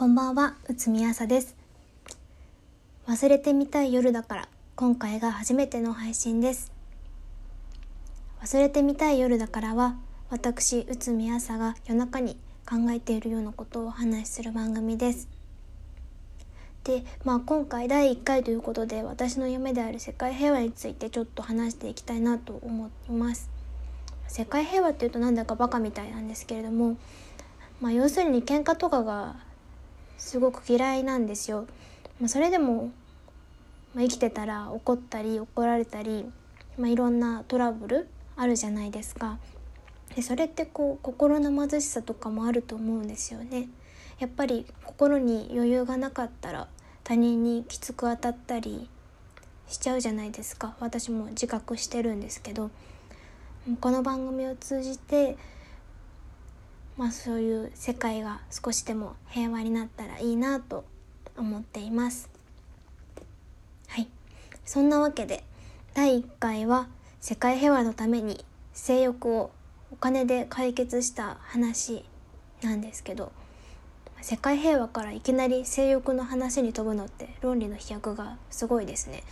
こんばんは、うつみあさです。忘れてみたい夜だから、今回が初めての配信です。忘れてみたい夜だからは、私、うつみあさが夜中に考えているようなことをお話しする番組です。で、まあ今回第1回ということで、私の夢である世界平和についてちょっと話していきたいなと思います。世界平和っていうとなんだかバカみたいなんですけれども、まあ要するに喧嘩とかがすごく嫌いなんですよ。まあ、それでも、まあ、生きてたら怒ったり怒られたり、まあ、いろんなトラブルあるじゃないですか。でそれってこう心の貧しさとかもあると思うんですよね。やっぱり心に余裕がなかったら他人にきつく当たったりしちゃうじゃないですか私も自覚してるんですけどこの番組を通じてまあそういう世界が少しでも平和になったらいいなと思っています。はい。そんなわけで第1回は世界平和のために性欲をお金で解決した話なんですけど世界平和からいきなり性欲の話に飛ぶのって論理の飛躍がすごいですね。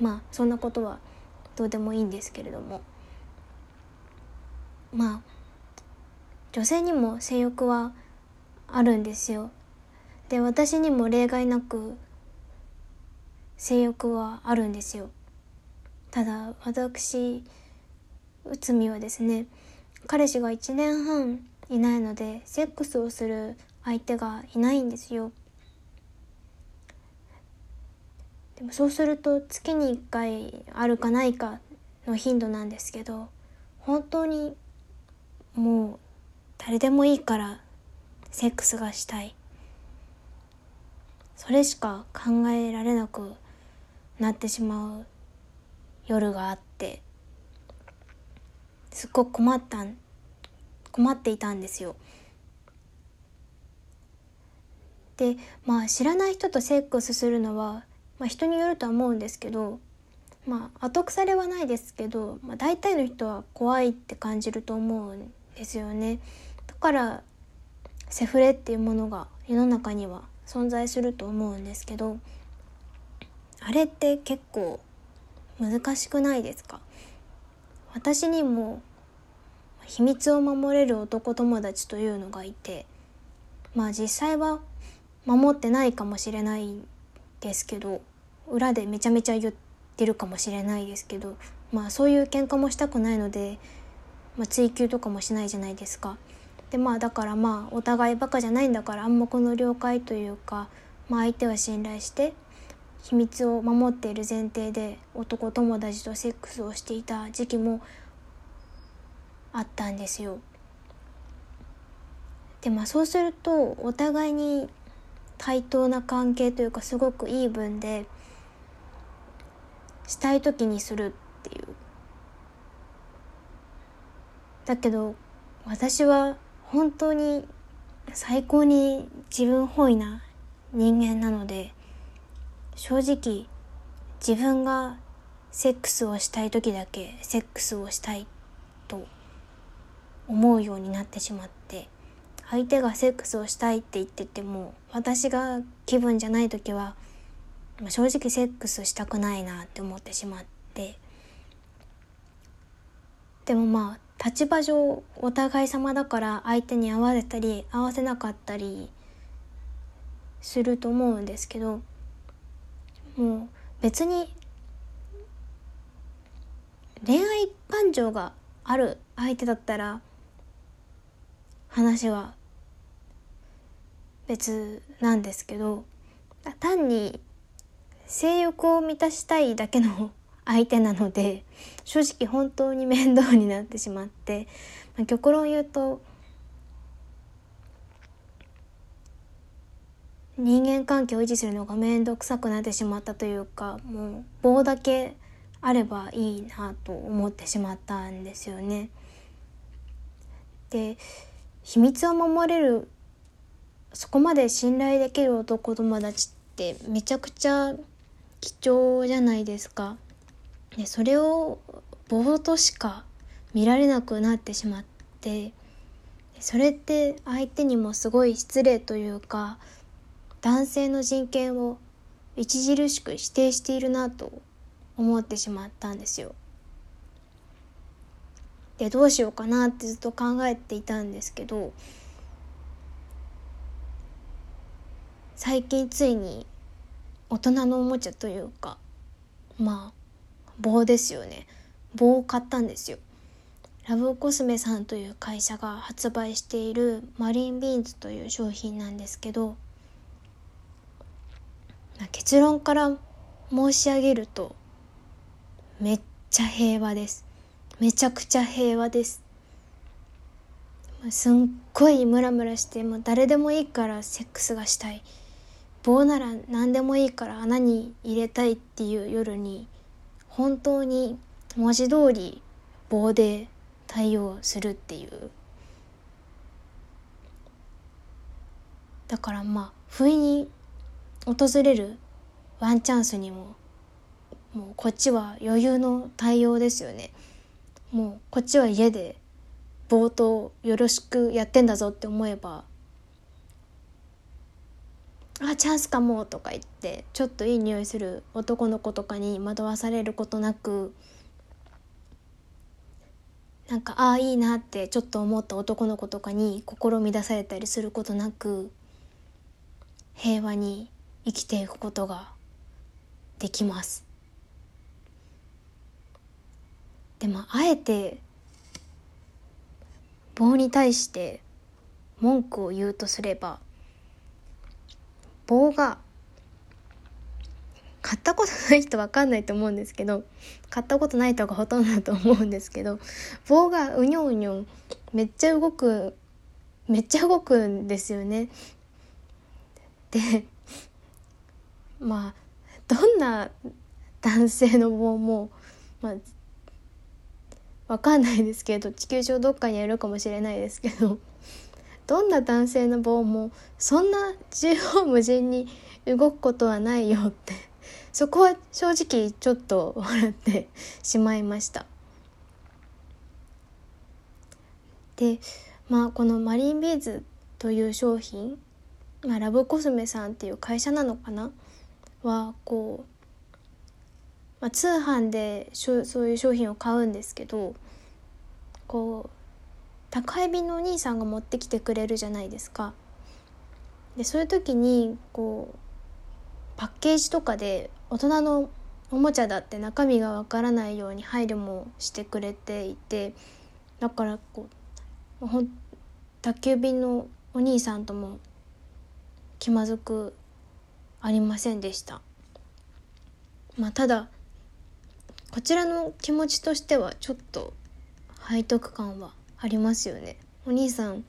まあそんなことはどうでもいいんですけれども。まあ女性にも性欲はあるんですよ。で私にも例外なく性欲はあるんですよ。ただ私内海はですね彼氏が1年半いないのでセックスをする相手がいないんですよ。でもそうすると月に1回あるかないかの頻度なんですけど本当にもう誰でもいいからセックスがしたいそれしか考えられなくなってしまう夜があってすっごく困った困っていたんですよ。でまあ知らない人とセックスするのは、まあ、人によるとは思うんですけどまあ後腐れはないですけど、まあ、大体の人は怖いって感じると思うんですよね。からセフレっていうものが世の中には存在すると思うんですけどあれって結構難しくないですか？私にも秘密を守れる男友達というのがいてまあ実際は守ってないかもしれないですけど裏でめちゃめちゃ言ってるかもしれないですけどまあそういう喧嘩もしたくないので、まあ、追及とかもしないじゃないですか。でまあだからまあお互いバカじゃないんだから暗黙の了解というか、まあ、相手は信頼して秘密を守っている前提で男友達とセックスをしていた時期もあったんですよ。でまあそうするとお互いに対等な関係というかすごくいい分でしたい時にするっていう。だけど私は本当に最高に自分本位な人間なので正直自分がセックスをしたい時だけセックスをしたいと思うようになってしまって相手がセックスをしたいって言ってても私が気分じゃない時は正直セックスしたくないなって思ってしまってでもまあ立場上お互い様だから相手に合わせたり合わせなかったりすると思うんですけどもう別に恋愛感情がある相手だったら話は別なんですけど単に性欲を満たしたいだけの相手なので正直本当に面倒になってしまって、まあ、極論言うと人間関係を維持するのが面倒くさくなってしまったというかもう棒だけあればいいなと思ってしまったんですよね。で秘密を守れるそこまで信頼できる男友達ってめちゃくちゃ貴重じゃないですか。でそれをぼーっとしか見られなくなってしまってそれって相手にもすごい失礼というか男性の人権を著しく否定しているなと思ってしまったんですよ。でどうしようかなってずっと考えていたんですけど最近ついに大人のおもちゃというかまあ棒ですよね。棒を買ったんですよ。ラブコスメさんという会社が発売しているマリンビーンズという商品なんですけど結論から申し上げるとめっちゃ平和です。めちゃくちゃ平和です。すんごいムラムラしてもう誰でもいいからセックスがしたい。棒なら何でもいいから穴に入れたいっていう夜に本当に文字通り棒で対応するっていうだからまあ不意に訪れるワンチャンスにももうこっちは余裕の対応ですよね。もうこっちは家で冒頭よろしくやってんだぞって思えばあチャンスかもとか言ってちょっといい匂いする男の子とかに惑わされることなくなんかああいいなってちょっと思った男の子とかに心乱されたりすることなく平和に生きていくことができます。でもあえて棒に対して文句を言うとすれば棒が買ったことない人わかんないと思うんですけど買ったことない人がほとんどだと思うんですけど棒がうにょうにょめっちゃ動くめっちゃ動くんですよね。でまあどんな男性の棒も、まあ、わかんないですけど地球上どっかにいるかもしれないですけどどんな男性の棒もそんな縦横無尽に動くことはないよって そこは正直ちょっと笑ってしまいました。でまあこのマリンビーズという商品、まあ、ラブコスメさんっていう会社なのかな？はこうまあ、通販でそういう商品を買うんですけどこう宅配便のお兄さんが持ってきてくれるじゃないですか。でそういう時にこうパッケージとかで大人のおもちゃだって中身がわからないように配慮もしてくれていてだからこう宅急便のお兄さんとも気まずくありませんでした。まあ、ただこちらの気持ちとしてはちょっと背徳感はありますよねお兄さん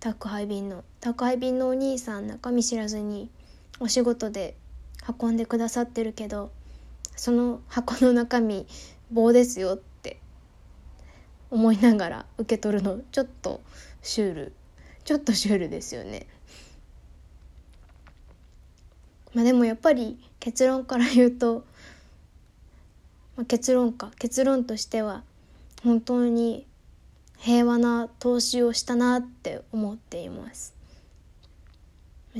宅配便の宅配便のお兄さん中身知らずにお仕事で運んでくださってるけどその箱の中身棒ですよって思いながら受け取るのちょっとシュールちょっとシュールですよね。まあでもやっぱり結論から言うとまあ、結論か結論としては本当に平和な投資をしたなって思っています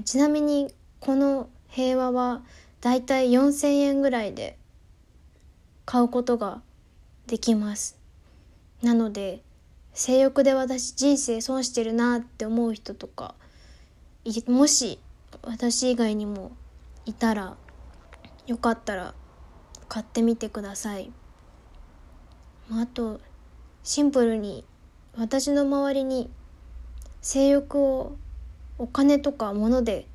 ちなみにこの平和はだいたい4,000円ぐらいで買うことができますなので性欲で私人生損してるなって思う人とかもし私以外にもいたらよかったら買ってみてください。あとシンプルに私の周りに性欲をお金とか物で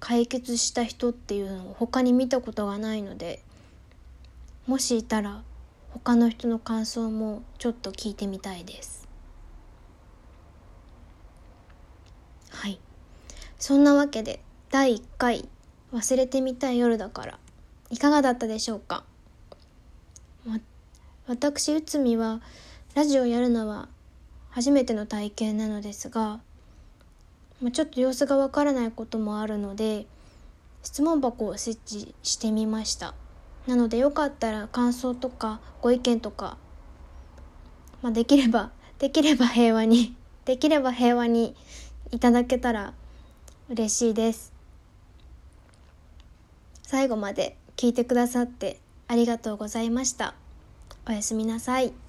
解決した人っていうのを他に見たことがないのでもしいたら他の人の感想もちょっと聞いてみたいです。はい。そんなわけで第1回忘れてみたい夜だからいかがだったでしょうか、ま、私内海はラジオやるのは初めての体験なのですが、まあちょっと様子がわからないこともあるので質問箱を設置してみました。なのでよかったら感想とかご意見とか、まあ、できれば できれば平和に できれば平和にいただけたら嬉しいです。最後まで聞いてくださってありがとうございました。おやすみなさい。